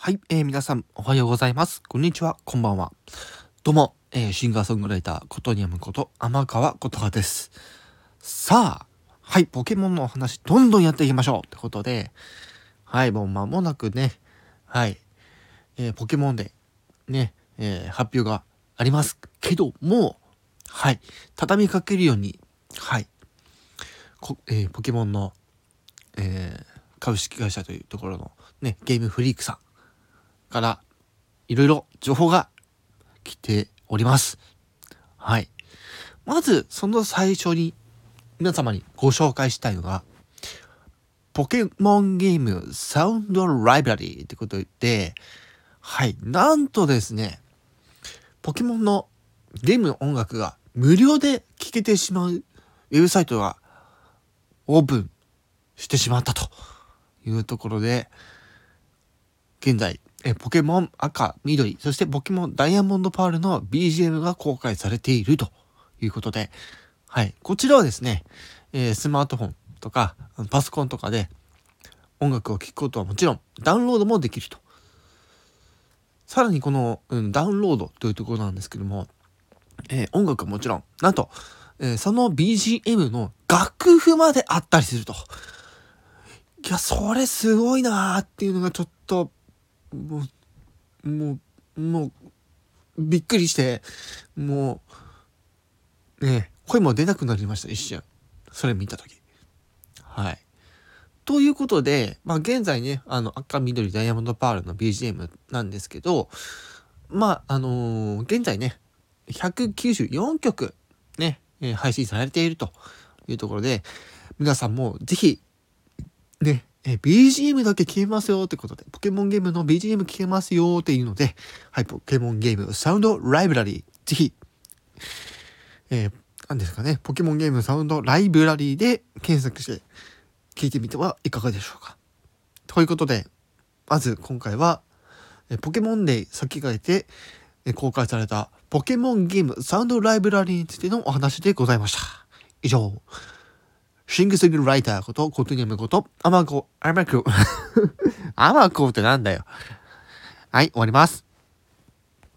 はい、えー、皆さんおはようございます。こんにちは、こんばんは。どうも、えー、シンガーソングライター、ことにゃむこと、天川ことはです。さあ、はい、ポケモンのお話、どんどんやっていきましょうってことで、はい、もう間もなくね、はい、えー、ポケモンで、ね、えー、発表がありますけども、はい、畳みかけるように、はい、こえ、ポケモンの、えー、株式会社というところのね、ゲームフリークさんからいろいろ情報が来ております。はい。まず、その最初に皆様にご紹介したいのが、ポケモンゲームサウンドライブラリーってことで、はい。なんとですね、ポケモンのゲームの音楽が無料で聴けてしまうウェブサイトがオープンしてしまったというところで、現在、えポケモン赤、緑、そしてポケモンダイヤモンドパールの BGM が公開されているということで、はい。こちらはですね、えー、スマートフォンとかパソコンとかで音楽を聴くことはもちろんダウンロードもできると。さらにこの、うん、ダウンロードというところなんですけども、えー、音楽はもちろん、なんと、えー、その BGM の楽譜まであったりすると。いや、それすごいなーっていうのがちょっともう、もう、もう、びっくりして、もう、ね、声も出なくなりました、一瞬。それ見たとき。はい。ということで、まあ現在ね、あの赤、緑、ダイヤモンド、パールの BGM なんですけど、まあ、あのー、現在ね、194曲ね、配信されているというところで、皆さんもぜひ、ね、え BGM だけ消えますよってことで、ポケモンゲームの BGM 消えますよっていうので、はい、ポケモンゲームサウンドライブラリー、ぜひ、えー、何ですかね、ポケモンゲームサウンドライブラリーで検索して聞いてみてはいかがでしょうか。ということで、まず今回は、えポケモンデイ先駆けて、公開されたポケモンゲームサウンドライブラリーについてのお話でございました。以上。シングスグライターこと、コトニアムこと、アマコ、アマコ、アマコってなんだよ。はい、終わります。